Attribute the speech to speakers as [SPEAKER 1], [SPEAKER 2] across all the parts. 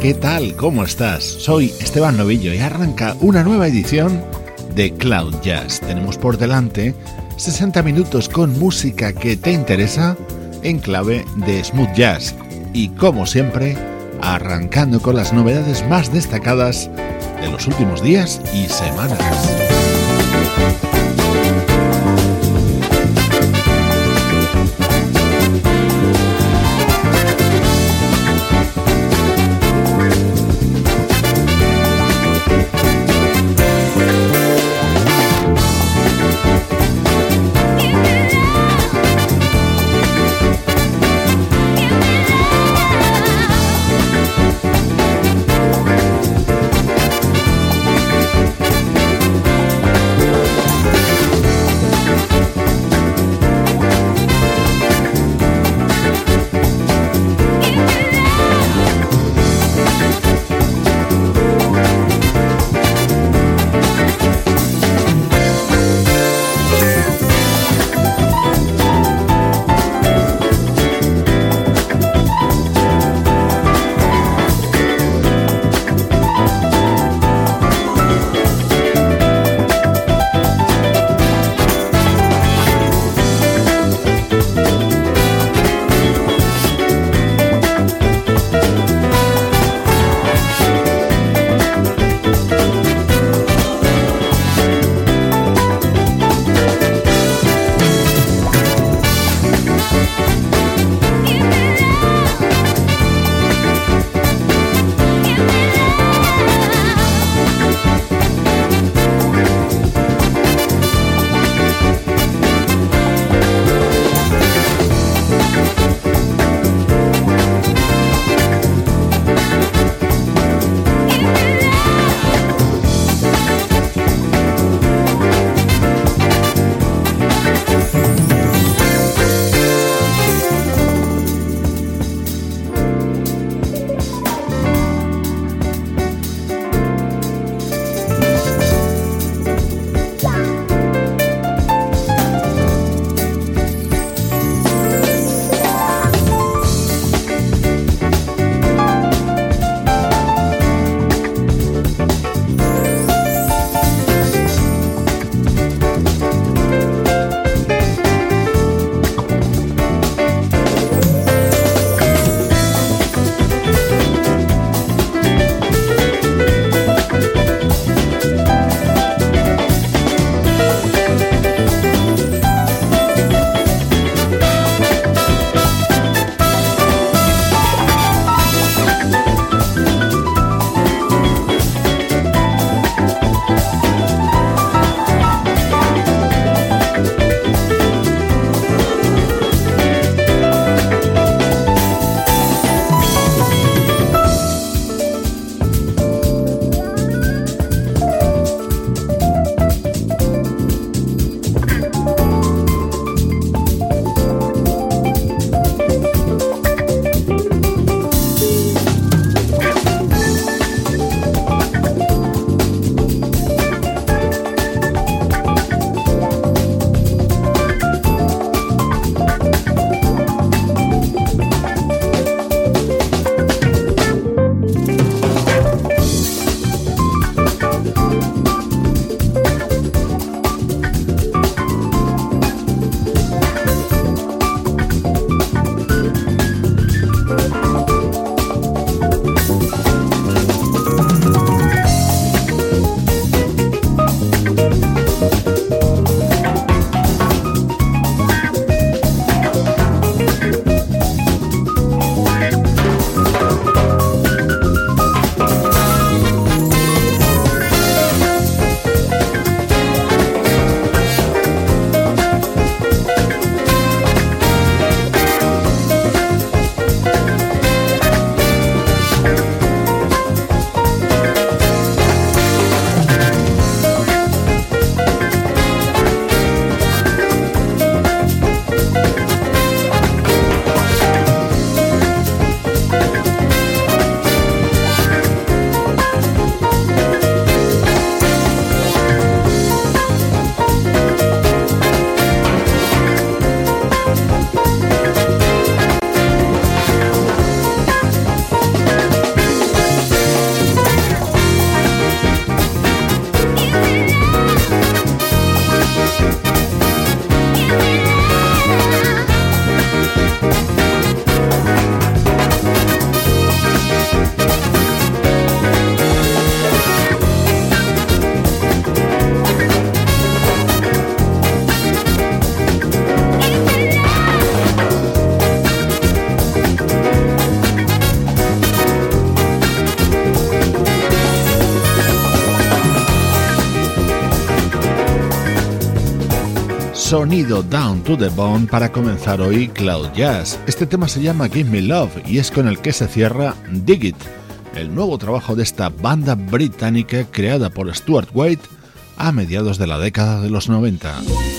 [SPEAKER 1] ¿Qué tal? ¿Cómo estás? Soy Esteban Novillo y arranca una nueva edición de Cloud Jazz. Tenemos por delante 60 minutos con música que te interesa en clave de smooth jazz y como siempre arrancando con las novedades más destacadas de los últimos días y semanas. Sonido down to the bone para comenzar hoy Cloud Jazz. Este tema se llama Give Me Love y es con el que se cierra Dig It, el nuevo trabajo de esta banda británica creada por Stuart White a mediados de la década de los 90.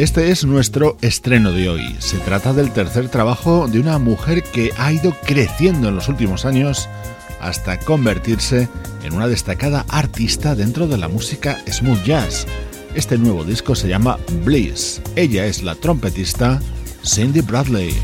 [SPEAKER 1] Este es nuestro estreno de hoy. Se trata del tercer trabajo de una mujer que ha ido creciendo en los últimos años hasta convertirse en una destacada artista dentro de la música smooth jazz. Este nuevo disco se llama Bliss. Ella es la trompetista Cindy Bradley.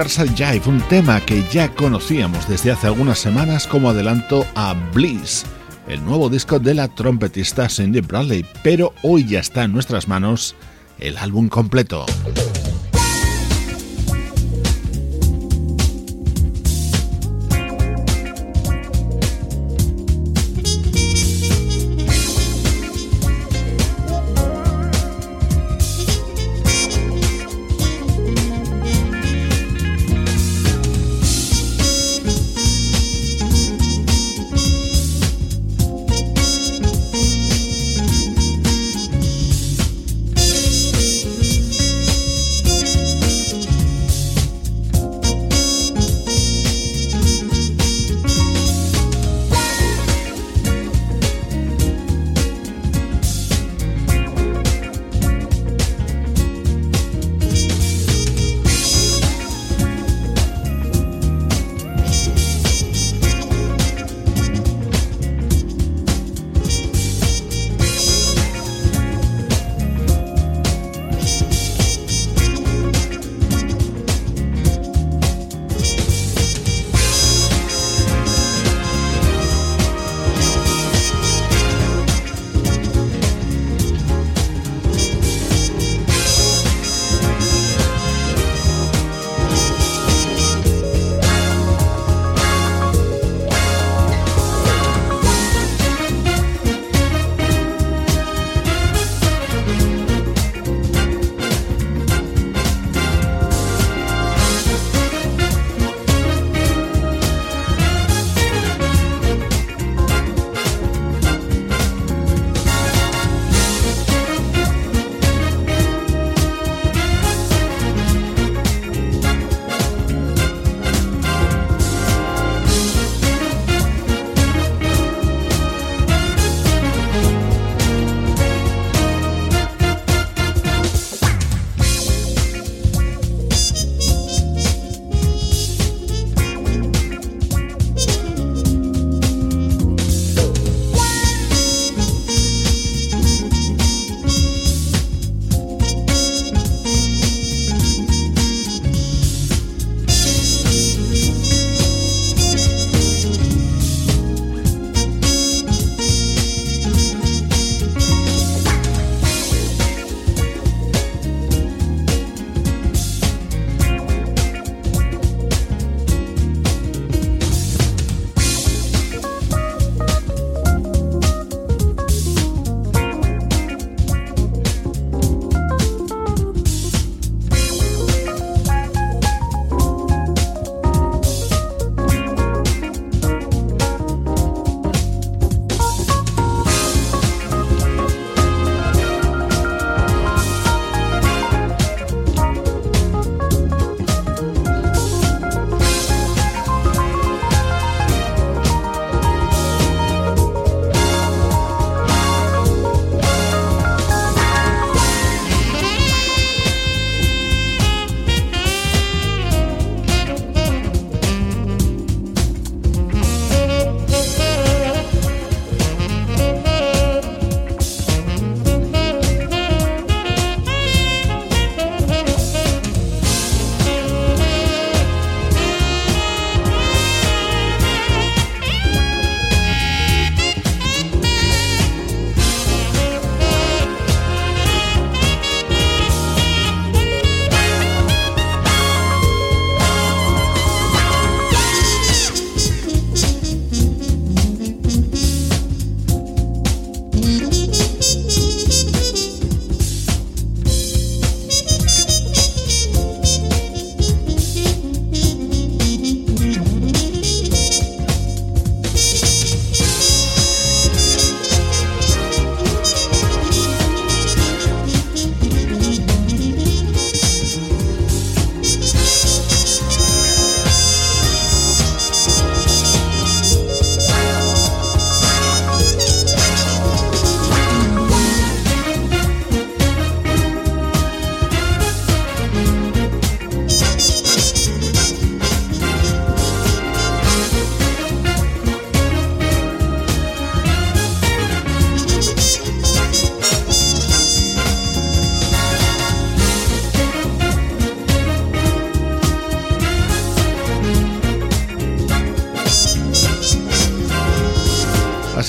[SPEAKER 1] Riverside Jive, un tema que ya conocíamos desde hace algunas semanas como adelanto a Bliss, el nuevo disco de la trompetista Cindy Bradley, pero hoy ya está en nuestras manos el álbum completo.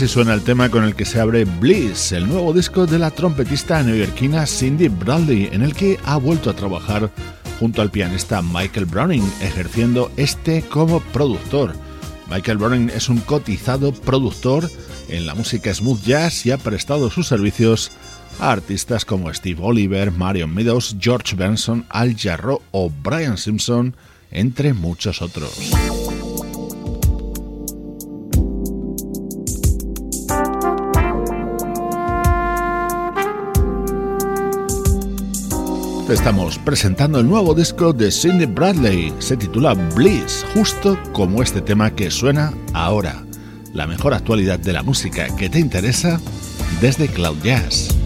[SPEAKER 1] Así suena el tema con el que se abre Bliss, el nuevo disco de la trompetista neoyorquina Cindy Bradley, en el que ha vuelto a trabajar junto al pianista Michael Browning, ejerciendo este como productor. Michael Browning es un cotizado productor en la música smooth jazz y ha prestado sus servicios a artistas como Steve Oliver, Marion Meadows, George Benson, Al Jarreau o Brian Simpson, entre muchos otros. Estamos presentando el nuevo disco de Cindy Bradley. Se titula Bliss, justo como este tema que suena ahora. La mejor actualidad de la música que te interesa desde Cloud Jazz.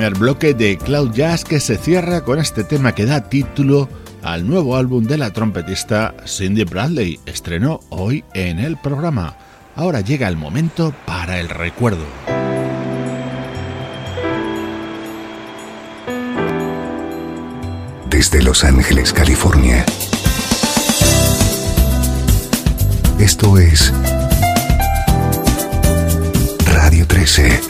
[SPEAKER 1] Primer bloque de Cloud Jazz que se cierra con este tema que da título al nuevo álbum de la trompetista Cindy Bradley. Estrenó hoy en el programa. Ahora llega el momento para el recuerdo.
[SPEAKER 2] Desde Los Ángeles, California. Esto es Radio 13.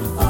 [SPEAKER 2] oh.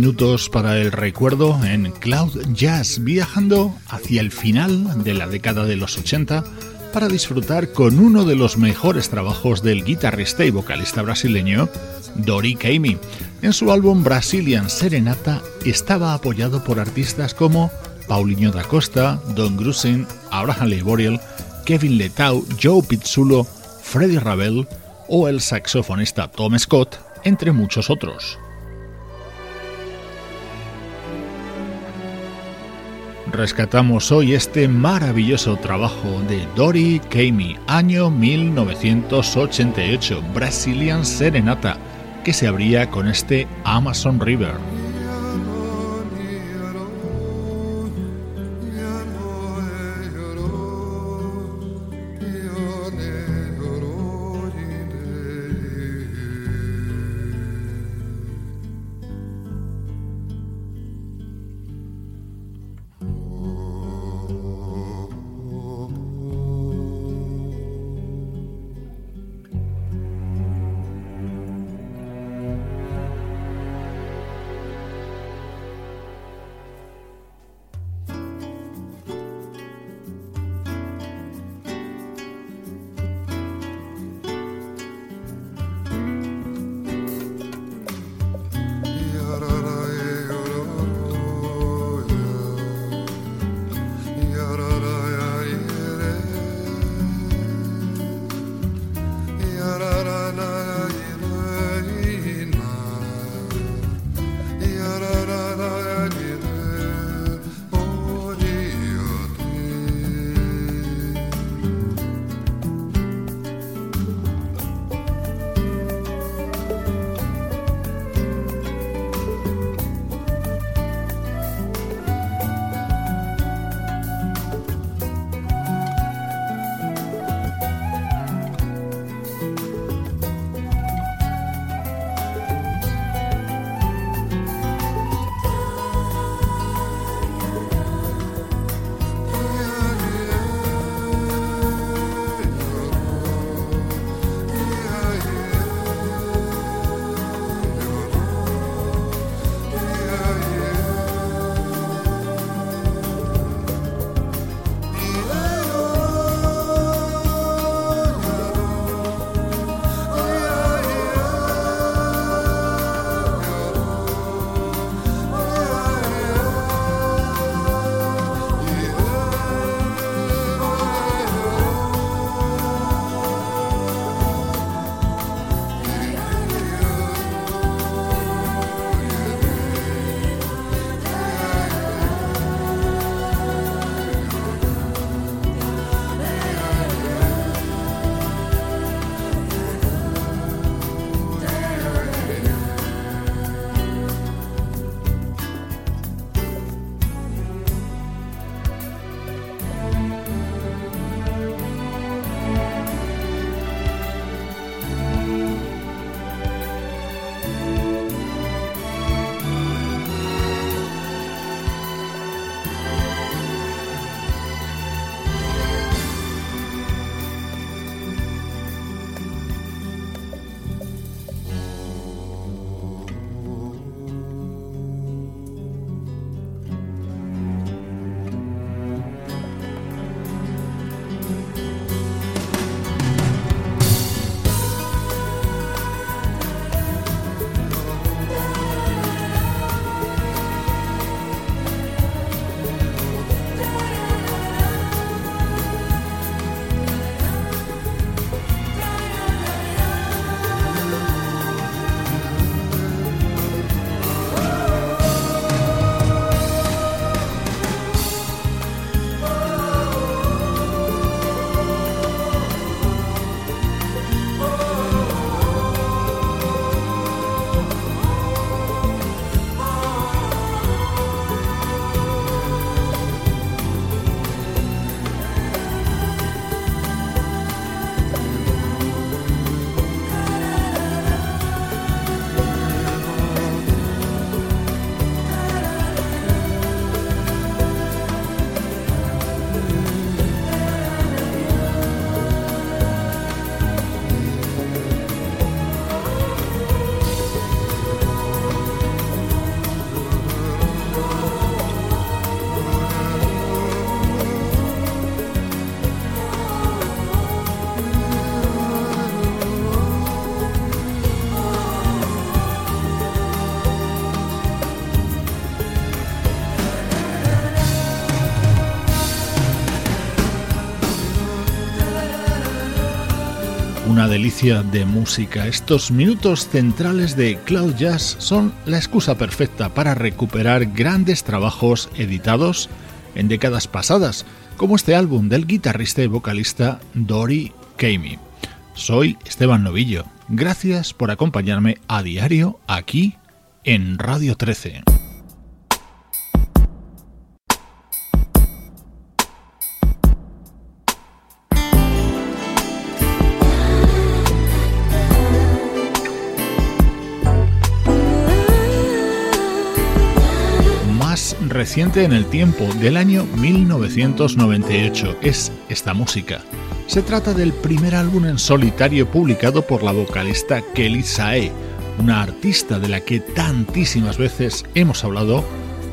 [SPEAKER 1] Minutos para el recuerdo en Cloud Jazz, viajando hacia el final de la década de los 80 para disfrutar con uno de los mejores trabajos del guitarrista y vocalista brasileño Dori Caymmi. En su álbum Brazilian Serenata estaba apoyado por artistas como Paulinho da Costa, Don Grusin, Abraham Leiboriel, Kevin Letau, Joe Pizzulo, Freddie Ravel o el saxofonista Tom Scott, entre muchos otros. Rescatamos hoy este maravilloso trabajo de Dori Kamey, año 1988, Brazilian Serenata, que se abría con este Amazon River. Una delicia de música. Estos minutos centrales de Cloud Jazz son la excusa perfecta para recuperar grandes trabajos editados en décadas pasadas, como este álbum del guitarrista y vocalista Dory Kamey. Soy Esteban Novillo. Gracias por acompañarme a diario aquí en Radio 13. Reciente en el tiempo, del año 1998, es esta música. Se trata del primer álbum en solitario publicado por la vocalista Kelly Sae, una artista de la que tantísimas veces hemos hablado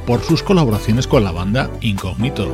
[SPEAKER 1] por sus colaboraciones con la banda Incognito.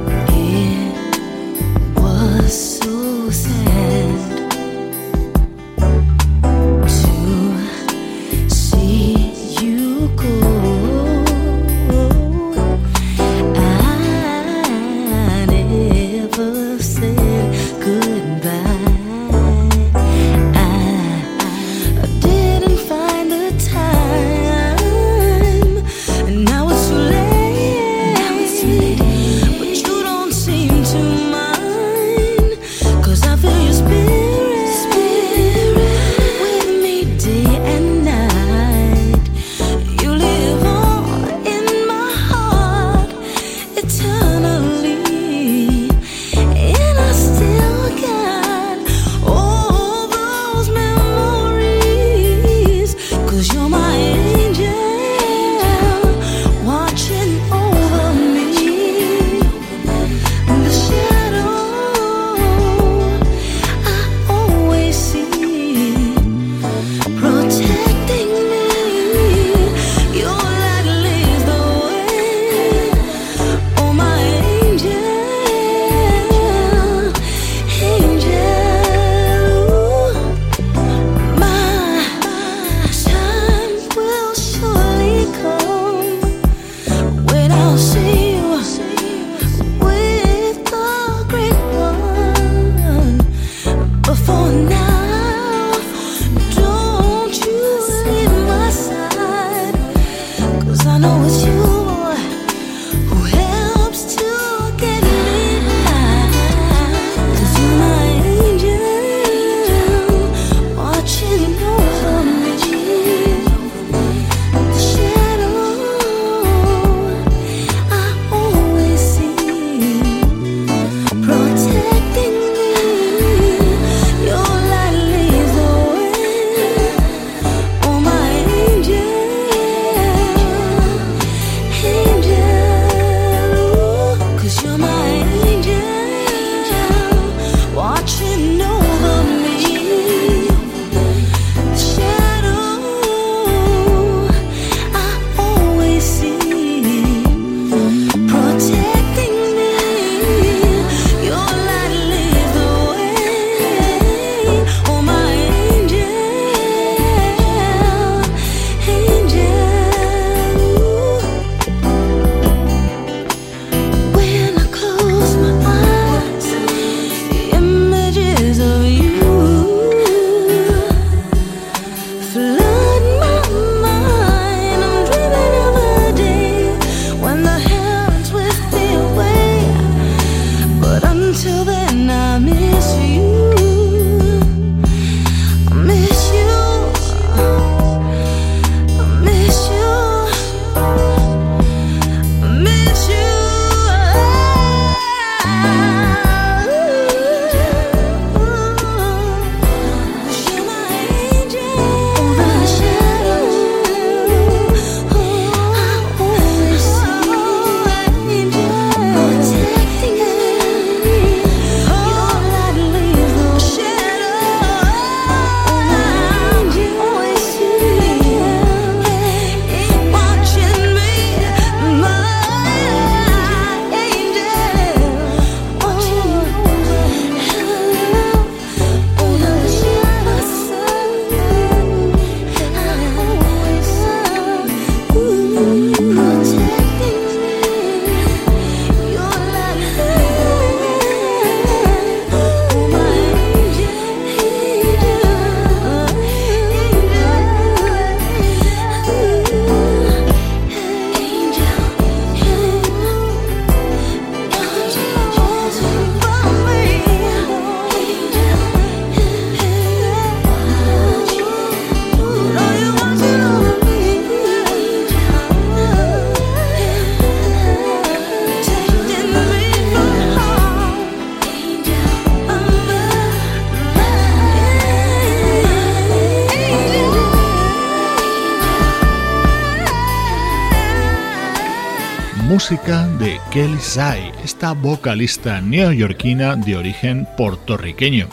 [SPEAKER 1] Música de Kelly Sai, esta vocalista neoyorquina de origen puertorriqueño.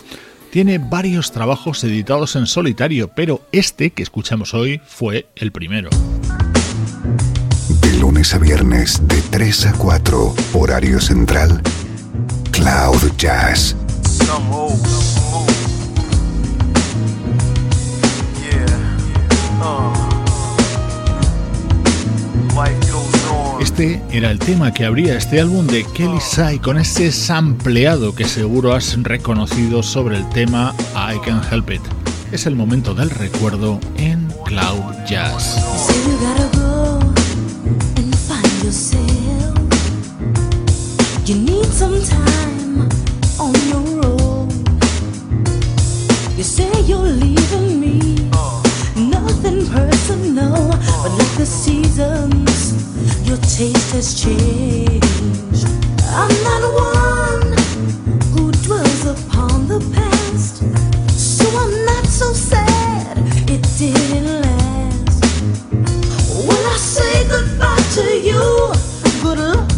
[SPEAKER 1] Tiene varios trabajos editados en solitario, pero este que escuchamos hoy fue el primero.
[SPEAKER 2] De lunes a viernes, de 3 a 4, horario central, Cloud Jazz.
[SPEAKER 1] Este era el tema que abría este álbum de Kelly Sai con ese sampleado que seguro has reconocido sobre el tema I Can Help It. Es el momento del recuerdo en Cloud Jazz.
[SPEAKER 3] But like the seasons, your taste has changed. I'm not one who dwells upon the past, so I'm not so sad it didn't last. When I say goodbye to you, good luck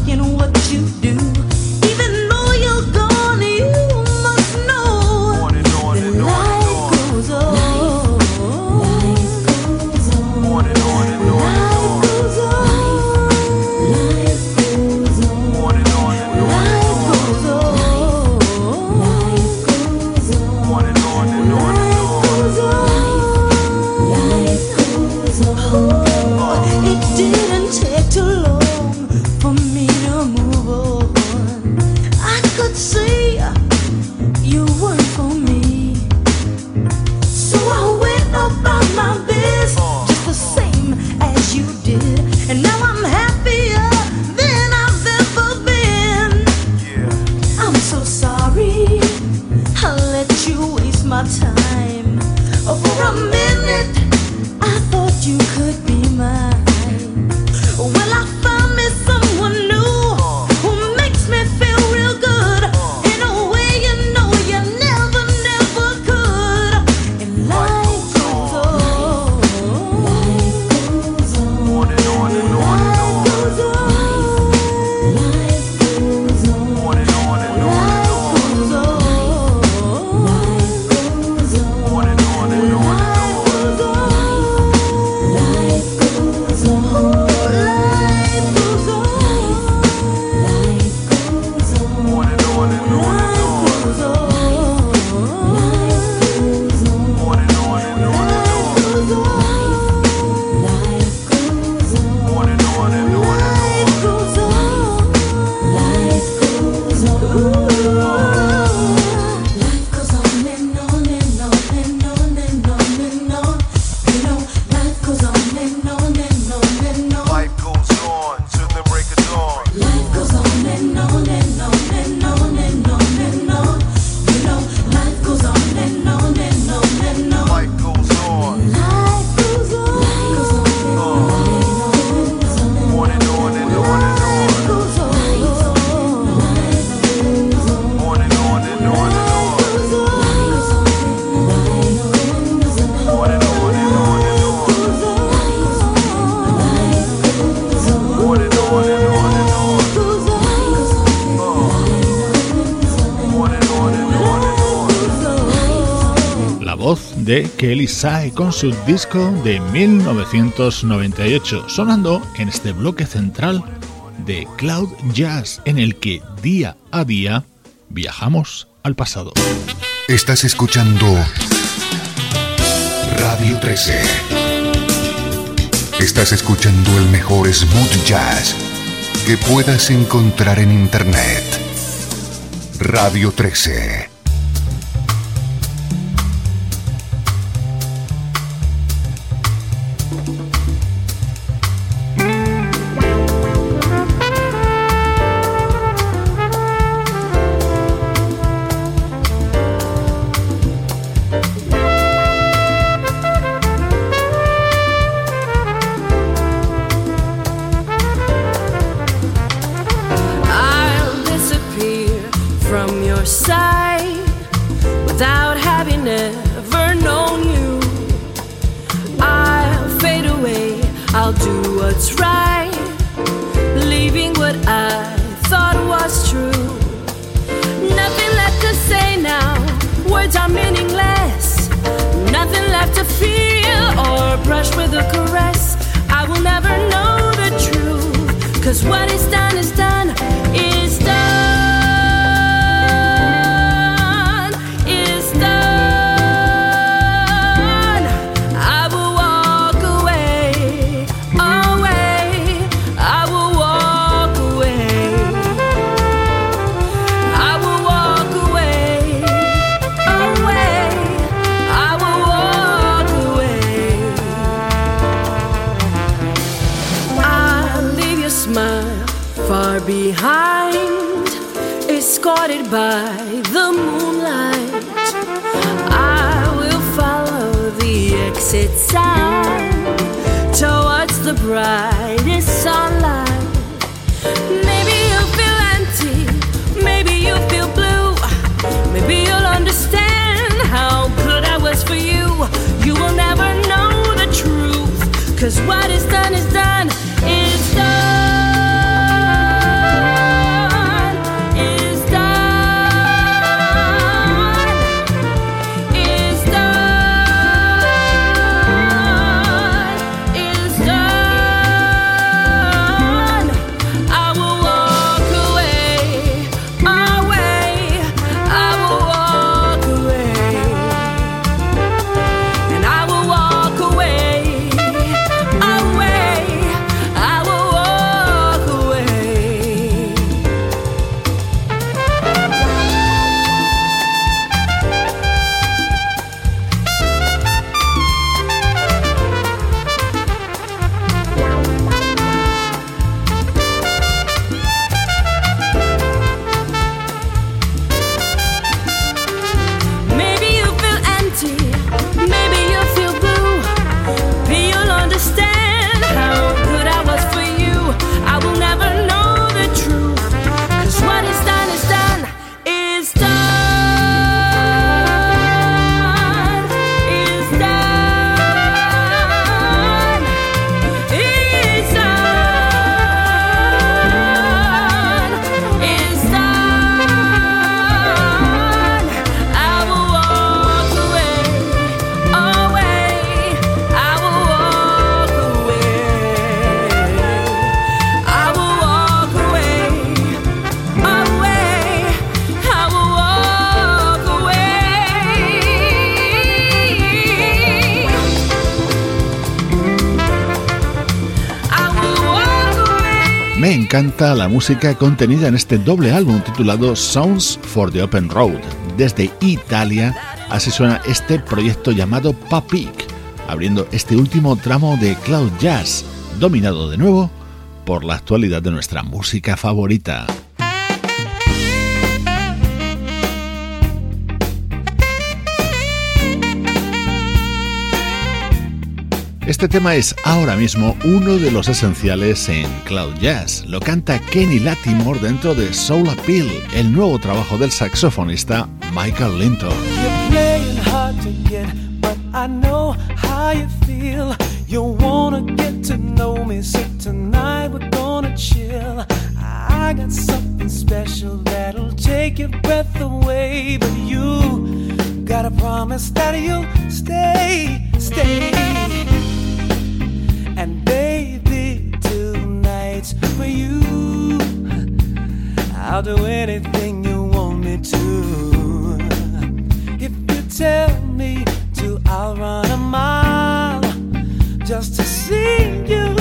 [SPEAKER 1] de Kelly Sai con su disco de 1998, sonando en este bloque central de Cloud Jazz, en el que día a día viajamos al pasado.
[SPEAKER 2] Estás escuchando Radio 13. Estás escuchando el mejor smooth jazz que puedas encontrar en Internet. Radio 13.
[SPEAKER 4] Encanta la música contenida en este doble álbum titulado Sounds for the Open Road. Desde Italia, así suena este proyecto llamado Papik, abriendo este último tramo de Cloud Jazz, dominado de nuevo por la actualidad de nuestra música favorita. Este tema es ahora mismo uno de los esenciales en Cloud Jazz. Lo canta Kenny Latimore dentro de Soul Appeal, el nuevo trabajo del saxofonista Michael Linton. I got something special that'll take your breath away, but you gotta promise that you'll stay, stay. I'll do anything you want me to. If you tell me to, I'll run a mile just to see you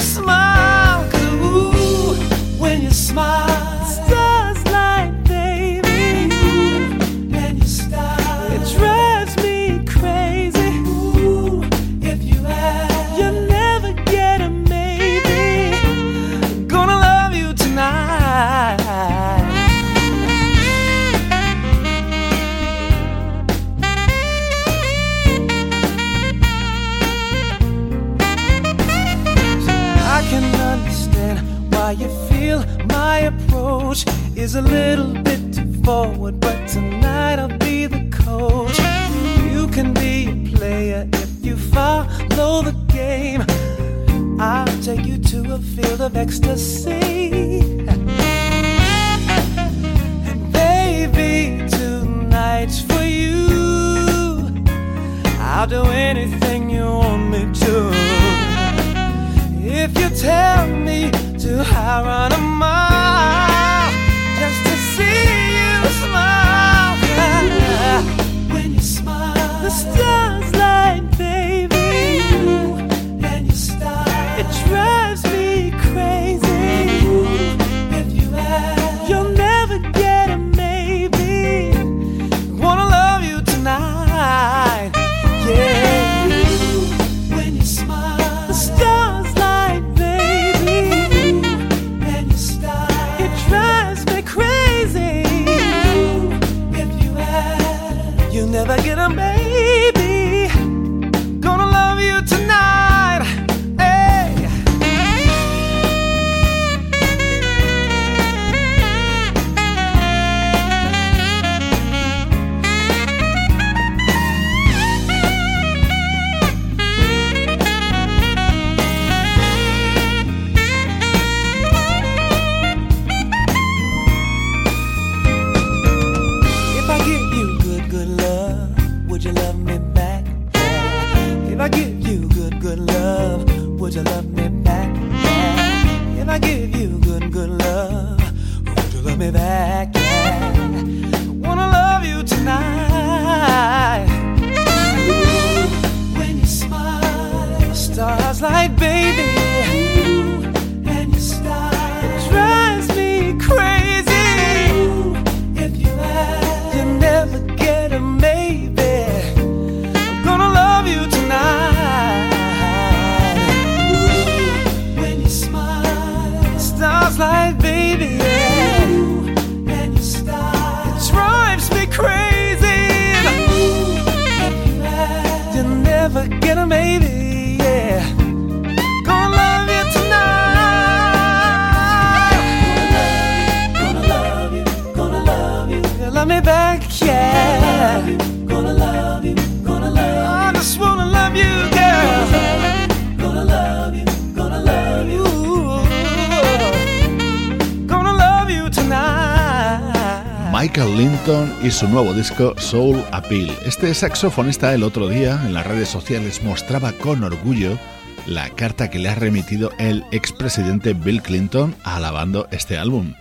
[SPEAKER 1] su nuevo disco Soul Appeal. Este saxofonista el otro día en las redes sociales mostraba con orgullo la carta que le ha remitido el expresidente Bill Clinton alabando este álbum.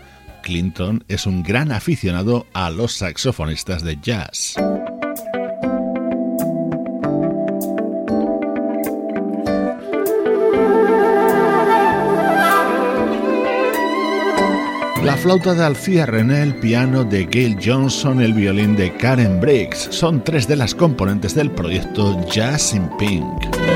[SPEAKER 1] Clinton es un gran aficionado a los saxofonistas de jazz. La flauta de Alcía René, el piano de Gail Johnson, el violín de Karen Briggs son tres de las componentes del proyecto Jazz in Pink.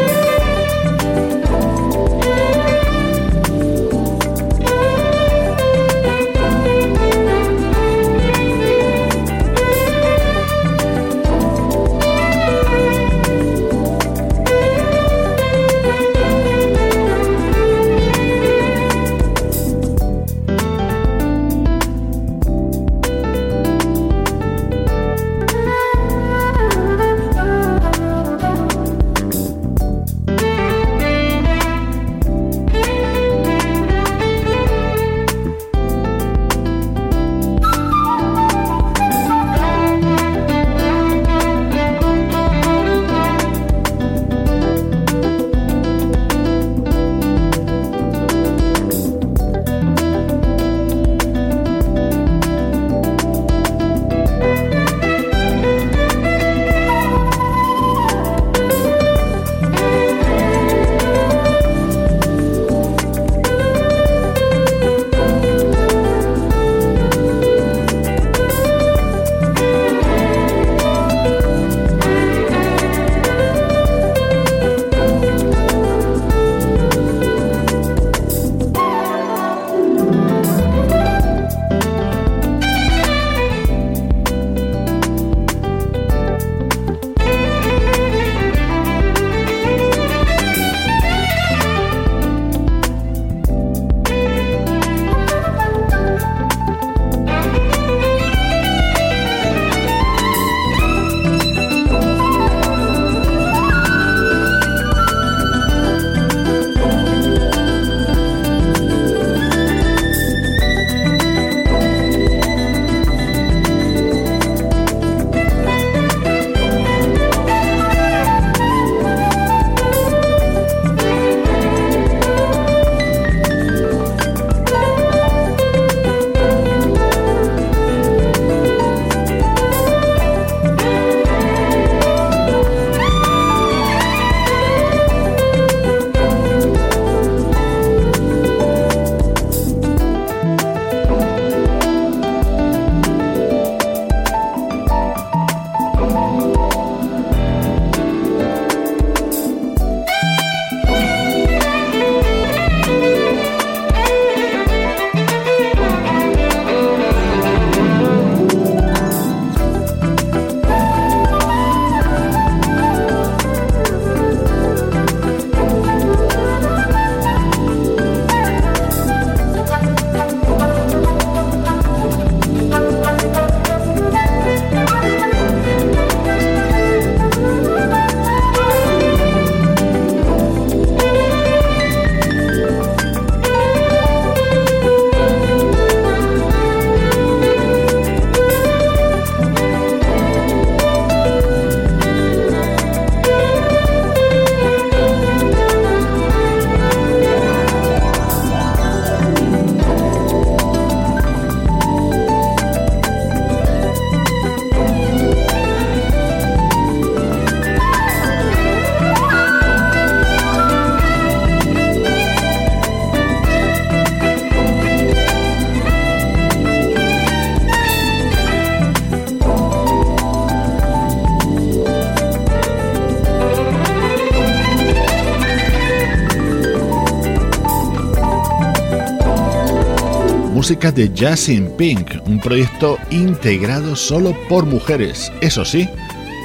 [SPEAKER 3] música de Jazz in Pink, un proyecto integrado solo por mujeres. Eso sí,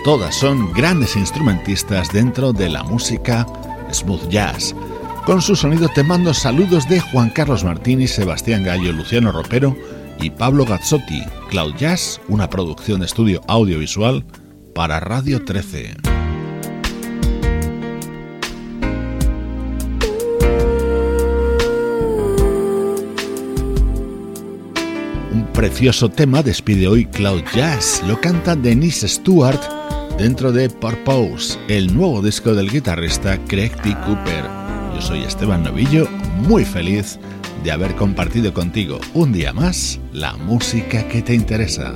[SPEAKER 3] todas son grandes instrumentistas dentro de la música smooth jazz. Con su sonido te mando saludos de Juan Carlos Martínez, Sebastián Gallo, Luciano Ropero y Pablo Gazzotti. Cloud Jazz, una producción de estudio audiovisual para Radio 13. precioso tema despide hoy Cloud Jazz. Lo canta Denise Stewart dentro de Purpose, el nuevo disco del guitarrista Craig T. Cooper. Yo soy Esteban Novillo, muy feliz de haber compartido contigo un día más la música que te interesa.